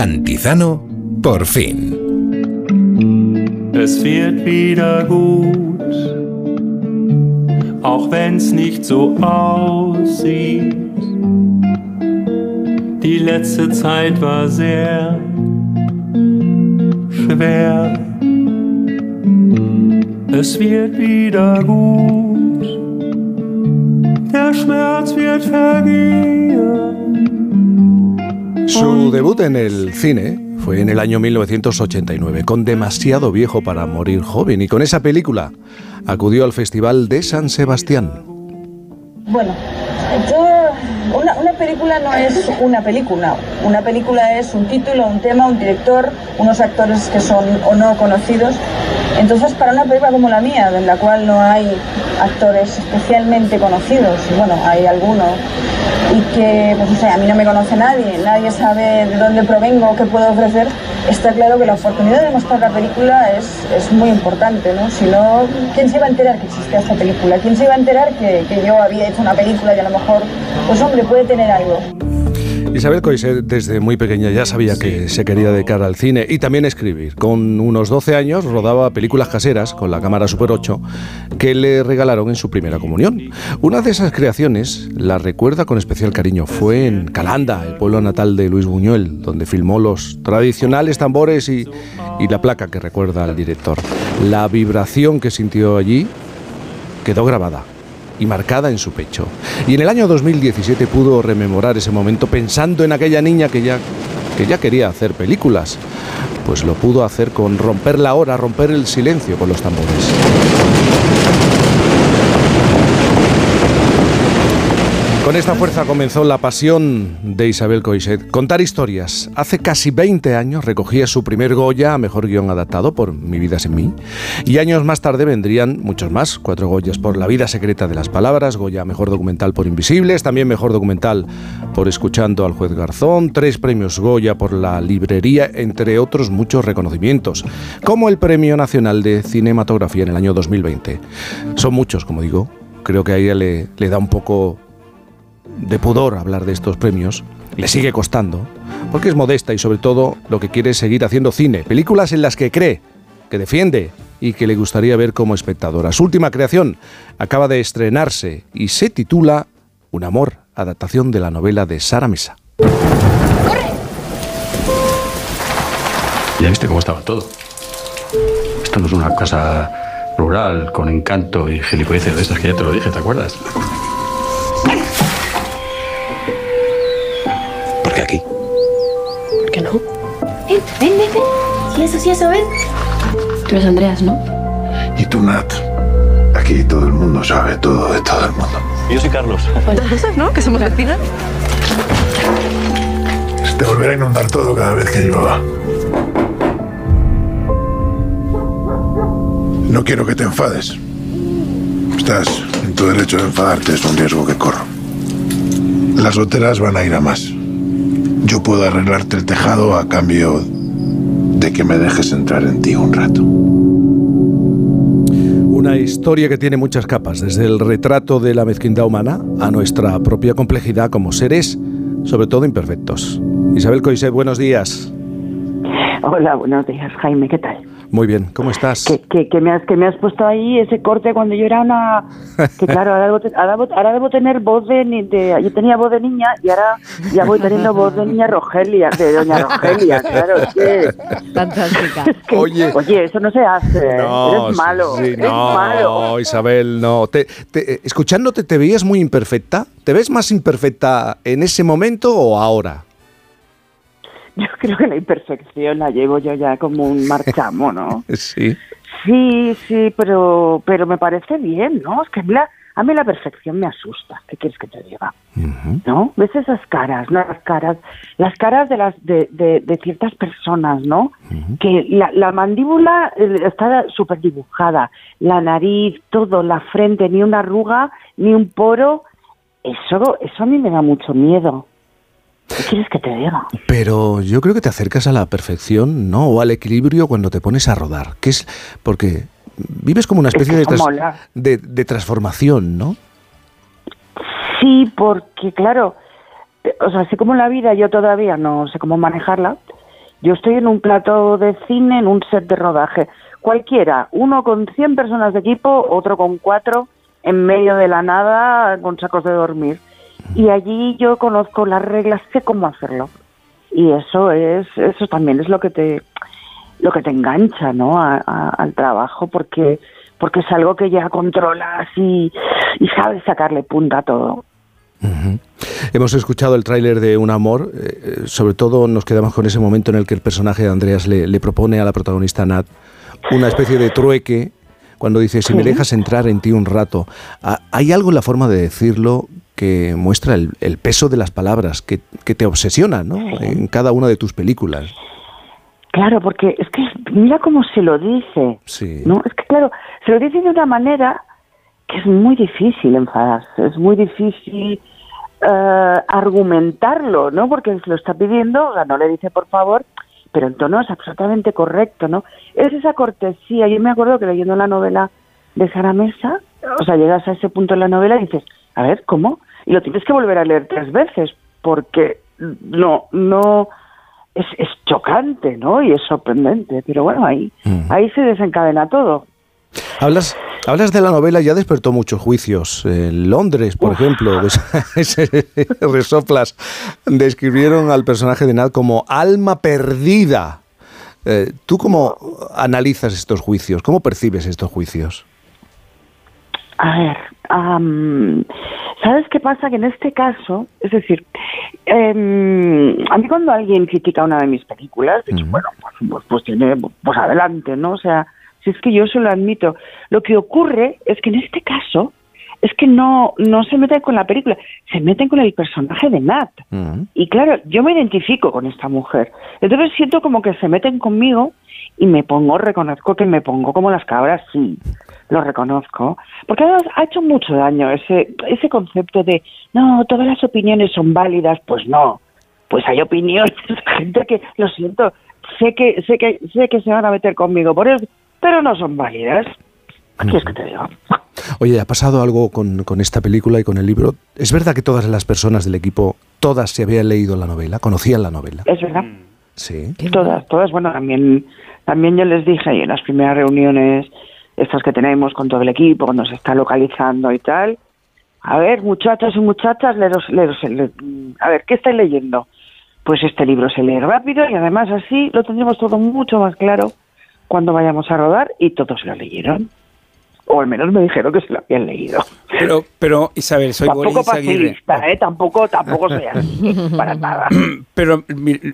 Cantizano, por fin. Es wird wieder gut, auch wenn's nicht so aussieht. Die letzte Zeit war sehr schwer. Es wird wieder gut, der Schmerz wird vergehen. Su debut en el cine fue en el año 1989, con demasiado viejo para morir joven, y con esa película acudió al Festival de San Sebastián. Bueno, yo, una, una película no es una película, una película es un título, un tema, un director, unos actores que son o no conocidos. Entonces, para una película como la mía, en la cual no hay actores especialmente conocidos, bueno, hay algunos, y que, pues no sé, a mí no me conoce nadie, nadie sabe de dónde provengo, qué puedo ofrecer, está claro que la oportunidad de mostrar la película es, es muy importante, ¿no? Si no, ¿quién se iba a enterar que existía esta película? ¿Quién se iba a enterar que, que yo había hecho una película y a lo mejor, pues hombre, puede tener algo? Isabel Coiset desde muy pequeña ya sabía que se quería dedicar al cine y también escribir. Con unos 12 años rodaba películas caseras con la cámara Super 8 que le regalaron en su primera comunión. Una de esas creaciones la recuerda con especial cariño. Fue en Calanda, el pueblo natal de Luis Buñuel, donde filmó los tradicionales tambores y, y la placa que recuerda al director. La vibración que sintió allí quedó grabada y marcada en su pecho. Y en el año 2017 pudo rememorar ese momento pensando en aquella niña que ya, que ya quería hacer películas. Pues lo pudo hacer con romper la hora, romper el silencio con los tambores. Con esta fuerza comenzó la pasión de Isabel Coixet. Contar historias. Hace casi 20 años recogía su primer Goya a Mejor Guión Adaptado por Mi Vida Sin Mí. Y años más tarde vendrían muchos más. Cuatro Goyas por La Vida Secreta de las Palabras, Goya Mejor Documental por Invisibles, también Mejor Documental por Escuchando al Juez Garzón, tres premios Goya por La Librería, entre otros muchos reconocimientos, como el Premio Nacional de Cinematografía en el año 2020. Son muchos, como digo. Creo que a ella le, le da un poco de pudor hablar de estos premios, le sigue costando, porque es modesta y sobre todo lo que quiere es seguir haciendo cine, películas en las que cree, que defiende y que le gustaría ver como espectadora. Su última creación acaba de estrenarse y se titula Un amor, adaptación de la novela de Sara Mesa. Ya viste cómo estaba todo. Esto no es una casa rural con encanto y gilipolleces de estas que ya te lo dije, ¿te acuerdas? ¿Por qué no? Ven, ven, ven, ven. Sí, eso, sí, eso, ven. Tú eres Andreas, ¿no? Y tú, Nat. Aquí todo el mundo sabe todo de todo el mundo. Yo soy Carlos. Pues ¿no? Que somos vecinas. Se te volverá a inundar todo cada vez que llueva. No quiero que te enfades. Estás en tu derecho de enfadarte, es un riesgo que corro. Las goteras van a ir a más. Yo puedo arreglarte el tejado a cambio de que me dejes entrar en ti un rato. Una historia que tiene muchas capas, desde el retrato de la mezquindad humana a nuestra propia complejidad como seres, sobre todo imperfectos. Isabel Coiset, buenos días. Hola, buenos días, Jaime, ¿qué tal? Muy bien, ¿cómo estás? Que, que, que me has, que me has puesto ahí ese corte cuando yo era una... Que claro, ahora debo, te- ahora debo, ahora debo tener voz de, de... Yo tenía voz de niña y ahora ya voy teniendo voz de niña Rogelia, de doña Rogelia, claro, que... Fantástica. es que- Oye. Oye, eso no se hace, eres sí, malo, sí, eres no, malo. Isabel, no. Te- te- eh, escuchándote, ¿te veías muy imperfecta? ¿Te ves más imperfecta en ese momento o ahora? Yo creo que la imperfección la llevo yo ya como un marchamo, ¿no? Sí. Sí, sí, pero, pero me parece bien, ¿no? Es que la, a mí la perfección me asusta. ¿Qué quieres que te diga? ¿No? ¿Ves esas caras, no? Las caras, las caras de las de, de, de ciertas personas, ¿no? Que la, la mandíbula eh, está súper dibujada, la nariz, todo, la frente, ni una arruga, ni un poro. Eso, eso a mí me da mucho miedo. ¿Qué quieres que te diga? Pero yo creo que te acercas a la perfección, ¿no? O al equilibrio cuando te pones a rodar. Que es porque vives como una Es especie que de, de, de transformación, ¿no? Sí, porque claro, o sea, así como la vida yo todavía no sé cómo manejarla, Yo estoy en un plato de cine, en un set de rodaje. Cualquiera, uno con 100 personas de equipo, otro con cuatro, en medio de la nada, con sacos de dormir. Y allí yo conozco las reglas, sé cómo hacerlo. Y eso es, eso también es lo que te, lo que te engancha, ¿no? A- a- al trabajo, porque, porque es algo que ya controlas y, y sabes sacarle punta a todo. Hemos escuchado el tráiler de Un Amor, eh, eh, sobre todo nos quedamos con ese momento en el que el personaje de Andreas le, le propone a la protagonista Nat una especie de trueque cuando dice, si me dejas entrar en ti un rato. Hay algo en la forma de decirlo que muestra el, el peso de las palabras, que, que te obsesiona ¿no? en cada una de tus películas. Claro, porque es que mira cómo se lo dice. Sí. ¿no? Es que, claro, se lo dice de una manera que es muy difícil enfadarse, es muy difícil eh, argumentarlo, ¿no? Porque se lo está pidiendo, o sea, no le dice por favor, pero en tono es absolutamente correcto, ¿no? Es esa cortesía. Yo me acuerdo que leyendo la novela de Sara Mesa, o sea, llegas a ese punto en la novela y dices, a ver, ¿cómo? Y lo tienes que volver a leer tres veces, porque no, no, es, es chocante, ¿no? Y es sorprendente, pero bueno, ahí, Mm. ahí se desencadena todo. Hablas, hablas de la novela, ya despertó muchos juicios. En Londres, por ejemplo, des- resoplas, describieron al personaje de Nat como alma perdida. Eh, ¿Tú cómo analizas estos juicios? ¿Cómo percibes estos juicios? A ver, am, ¿sabes qué pasa? Que en este caso, es decir, em, a mí cuando alguien critica una de mis películas, digo, bueno, pues, pues, pues tiene, pues adelante, ¿no? O sea, si es que yo se lo admito. Lo que ocurre es que en este caso es que no, no se meten con la película, se meten con el personaje de Nat. Y claro, yo me identifico con esta mujer. Entonces siento como que se meten conmigo y me pongo, reconozco que me pongo como las cabras, sí, lo reconozco. Porque además ha hecho mucho daño ese, ese concepto de, no, todas las opiniones son válidas, pues no. Pues hay opiniones gente que, lo siento, sé que, sé que, sé que se van a meter conmigo por eso, pero no son válidas. ¿Qué quieres que te diga? Oye, ¿ha pasado algo con, con esta película y con el libro? ¿Es verdad que todas las personas del equipo, todas se habían leído la novela, conocían la novela? Es verdad. Sí. Todas, todas, bueno, también, también yo les dije ahí en las primeras reuniones, estas que tenemos con todo el equipo, cuando se está localizando y tal, a ver, muchachos y muchachas, leeros- leeros- le- a ver, ¿qué estáis leyendo? Pues este libro se lee rápido y además así lo tendremos todo mucho más claro cuando vayamos a rodar y todos lo leyeron. O al menos me dijeron que se lo habían leído. Pero, pero Isabel, soy tampoco Boris Aguirre. facilista, ¿eh? Tampoco, tampoco soy así, para nada. Pero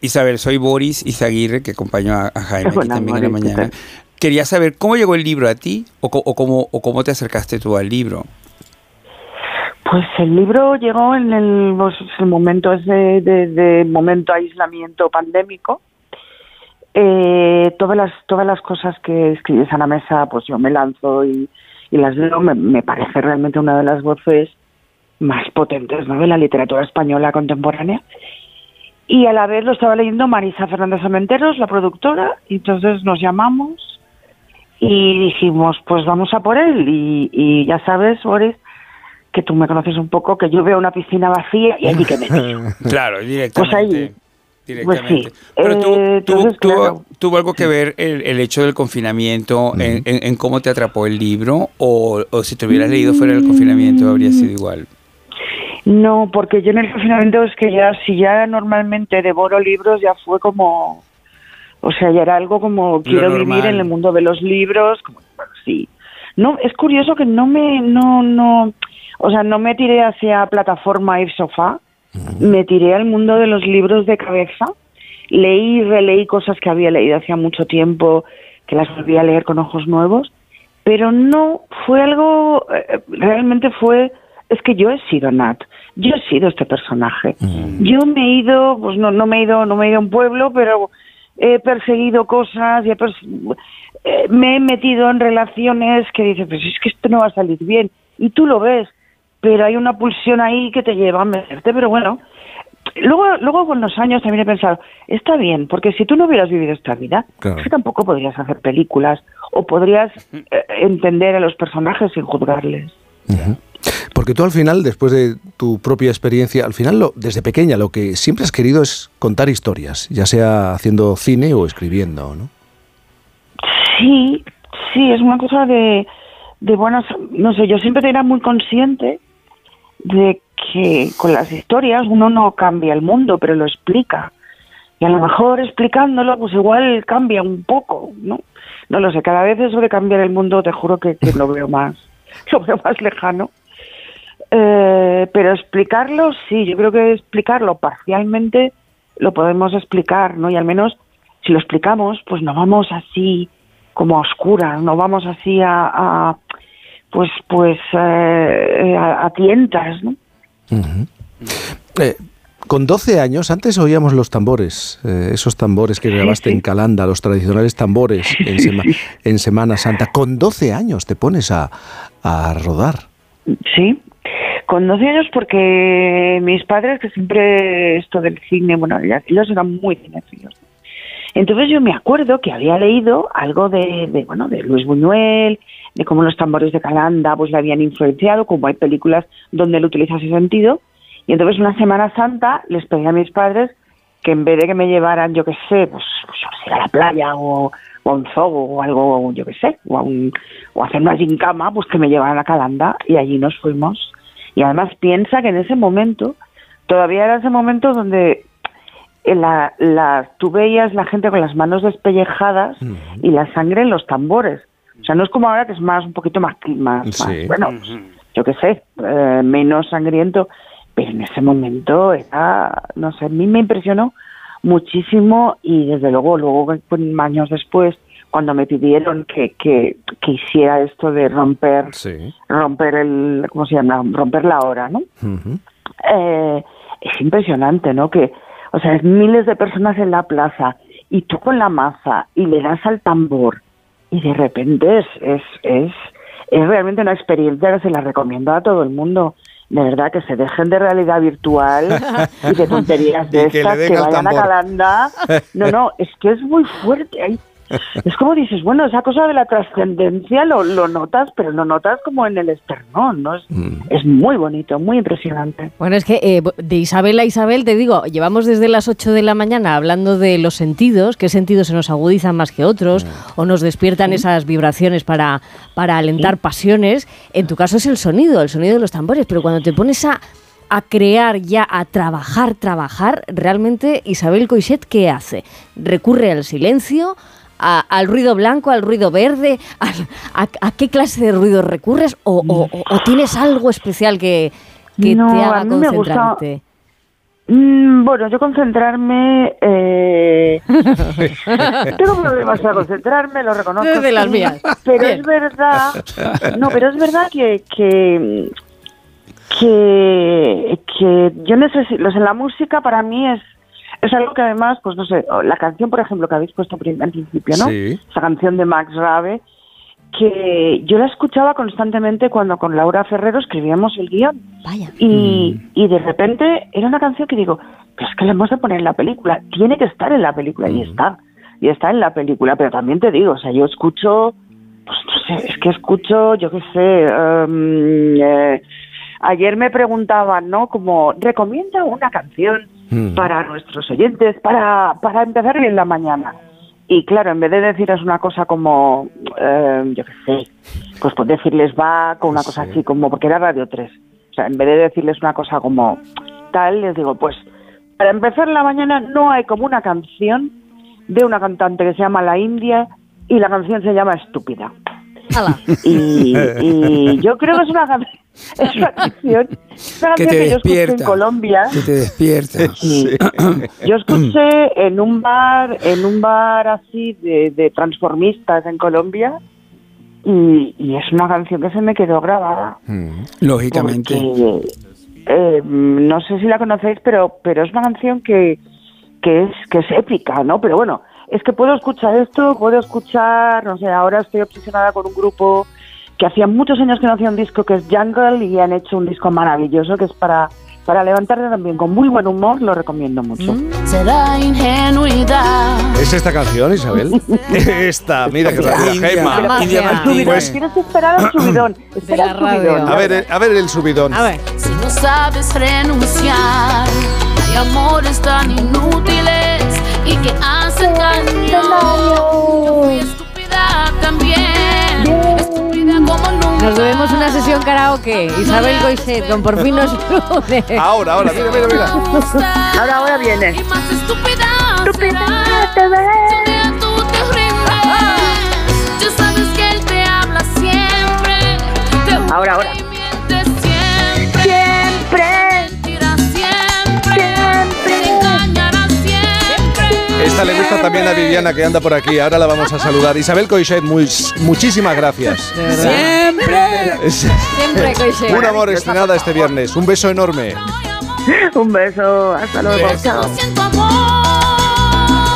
Isabel, soy Boris Izaguirre, que acompañó a, Jaime aquí también en la Boris, ¿qué mañana. Quería saber cómo llegó el libro a ti o cómo, o cómo te acercaste tú al libro. Pues el libro llegó en el, pues, el momento ese de, de momento aislamiento pandémico. Eh, todas las todas las cosas que escribes a la mesa, pues yo me lanzo y, y las leo. Me, me parece realmente una de las voces más potentes ¿no? de la literatura española contemporánea. Y a la vez lo estaba leyendo Marisa Fernández Amenteros, la productora, y entonces nos llamamos y dijimos, pues vamos a por él. Y, y ya sabes, Boris, que tú me conoces un poco, que yo veo una piscina vacía y allí que me tiro. Claro, directamente. Pues ahí. Directamente. Pues sí. Pero tú- Eh, tuvo, entonces, tuvo- claro. tuvo algo que ver el, el hecho del confinamiento en, en- en cómo te atrapó el libro o, o si te hubieras leído fuera del confinamiento habría sido igual. No, porque yo en el confinamiento es que ya, si ya normalmente devoro libros, ya fue como, o sea, ya era algo como quiero vivir en el mundo de los libros, como, bueno, sí. No, es curioso que no me, no, no, o sea, no me tiré hacia plataforma y sofá, me tiré al mundo de los libros de cabeza, leí y releí cosas que había leído hacía mucho tiempo, que las volví a leer con ojos nuevos, pero no fue algo, eh, realmente fue, es que yo he sido Nat, yo he sido este personaje. Yo me he ido, pues no, no me he ido, no me he ido a un pueblo, pero he perseguido cosas y he eh, me he metido en relaciones que dices, pues es que esto no va a salir bien. Y tú lo ves, pero hay una pulsión ahí que te lleva a meterte, pero bueno. Luego, luego con los años también he pensado, está bien, porque si tú no hubieras vivido esta vida, Claro. es que tampoco podrías hacer películas o podrías eh, entender a los personajes sin juzgarles. Porque tú al final, después de tu propia experiencia, al final, lo, desde pequeña, lo que siempre has querido es contar historias, ya sea haciendo cine o escribiendo, ¿no? Sí, sí, es una cosa de, de buenas, no sé, yo siempre era muy consciente de que con las historias uno no cambia el mundo, pero lo explica. Y a lo mejor explicándolo, pues igual cambia un poco, ¿no? No lo sé, cada vez eso de cambiar el mundo, te juro que, que lo veo más, lo veo más lejano. Eh, pero explicarlo, sí, yo creo que explicarlo parcialmente lo podemos explicar, ¿no? Y al menos si lo explicamos, pues no vamos así como a oscuras, no vamos así a, a pues, pues eh, a, a tientas, ¿no? Eh, con 12 años, antes oíamos los tambores, eh, esos tambores que grabaste en Calanda, los tradicionales tambores en, Sema- en Semana Santa. Con 12 años te pones a, a rodar. Sí, con 12 años porque mis padres, que siempre esto del cine, bueno, ellos eran muy cinéfilos. Entonces yo me acuerdo que había leído algo de, de, bueno, de Luis Buñuel, de cómo los tambores de Calanda pues le habían influenciado, como hay películas donde él utiliza ese sentido. Y entonces una Semana Santa les pedí a mis padres que en vez de que me llevaran, yo qué sé, pues, pues, a la playa o, a un zoo o algo, yo qué sé, o a, un, o hacer una gincama, pues que me llevaran a Calanda y allí nos fuimos. Y además piensa que en ese momento, todavía era ese momento donde la, la, tú veías la gente con las manos despellejadas y la sangre en los tambores. O sea, no es como ahora que es más un poquito más, más, más, bueno, yo qué sé, eh, menos sangriento, pero en ese momento era, no sé, a mí me impresionó muchísimo y desde luego, luego años después, cuando me pidieron que, que, que hiciera esto de romper, Sí. romper el, ¿cómo se llama? Romper la hora, ¿no? Eh, es impresionante, ¿no? Que, o sea, es miles de personas en la plaza y tú con la maza y le das al tambor y de repente es, es, es, es realmente una experiencia que se la recomiendo a todo el mundo. De verdad, que se dejen de realidad virtual y de tonterías de Y estas, que vayan a. Calanda. No, no, es que es muy fuerte. Hay- es como dices, bueno, esa cosa de la trascendencia lo, lo notas, pero lo notas como en el esternón, ¿no? Es, es muy bonito, muy impresionante. Bueno, es que eh, de Isabel a Isabel, te digo, llevamos desde las 8 de la mañana hablando de los sentidos, qué sentidos se nos agudizan más que otros, o nos despiertan esas vibraciones para, para alentar pasiones. En tu caso es el sonido, el sonido de los tambores, pero cuando te pones a, a crear ya, a trabajar, trabajar, realmente Isabel Coixet, ¿qué hace? ¿Recurre al silencio? A- al ruido blanco, al ruido verde, a, a qué clase de ruido recurres o, o- o- o tienes algo especial que, que No, te a haga mí me gusta- concentrarte. Mm, bueno, yo concentrarme. Eh, tengo problemas para concentrarme, lo reconozco. Desde las mías. Pero Bien. es verdad. No, pero es verdad que. que que, que yo necesito, en la música para mí es, es algo que además, pues no sé, la canción, por ejemplo, que habéis puesto al principio, ¿no? Sí. Esa canción de Max Rabe, que yo la escuchaba constantemente cuando con Laura Ferrero escribíamos el guion. Vaya. Y, y de repente era una canción que digo, pero es que la hemos de poner en la película, tiene que estar en la película, y está, y está en la película, pero también te digo, o sea, yo escucho, pues no sé, es que escucho, yo qué sé, eh, ayer me preguntaban, ¿no? Como, recomienda una canción Mm. para nuestros oyentes, para, para empezar bien la mañana. Y claro, en vez de deciros una cosa como, eh, yo qué sé, pues, pues decirles va con una cosa Sí. así como, porque era Radio 3. O sea, en vez de decirles una cosa como tal, les digo, pues para empezar la mañana no hay como una canción de una cantante que se llama La India y la canción se llama Estúpida. Y, y yo creo que es una, can- es una canción, es una Que canción que yo escuché en. Colombia. Que te despierta. Sí. Yo escuché en un bar, en un bar así de, de transformistas en Colombia y, y es una canción que se me quedó grabada. Mm. Lógicamente. Porque, eh, no sé si la conocéis, pero pero es una canción que, que es que es épica, ¿no? Pero bueno, es que puedo escuchar esto, puedo escuchar, no sé, ahora estoy obsesionada con un grupo que hacía muchos años que no hacía un disco que es Jungle y han hecho un disco maravilloso que es para para levantarte también con muy buen humor, lo recomiendo mucho. Será ingenuidad. ¿Es esta canción, Isabel? esta, mira que rápida. Martínez. Pues- Tienes que esperar al subidón. Espera al subidón. A ver, a ver el subidón. A ver. Si no sabes renunciar, hay amores tan inútiles y que hacen daño. Estúpida también, estúpida como nunca. Nos debemos una sesión karaoke. Isabel Goiset, con por fin nos lunes. Ahora, ahora, mira, mira, mira. Ahora, ahora viene. Y más estúpida Estúpida a Viviana que anda por aquí. Ahora la vamos a saludar. Isabel Coixet, muy, muchísimas gracias. Siempre. Siempre. Un amor estrenada este viernes. Un beso enorme. Un beso. Hasta luego. Chao.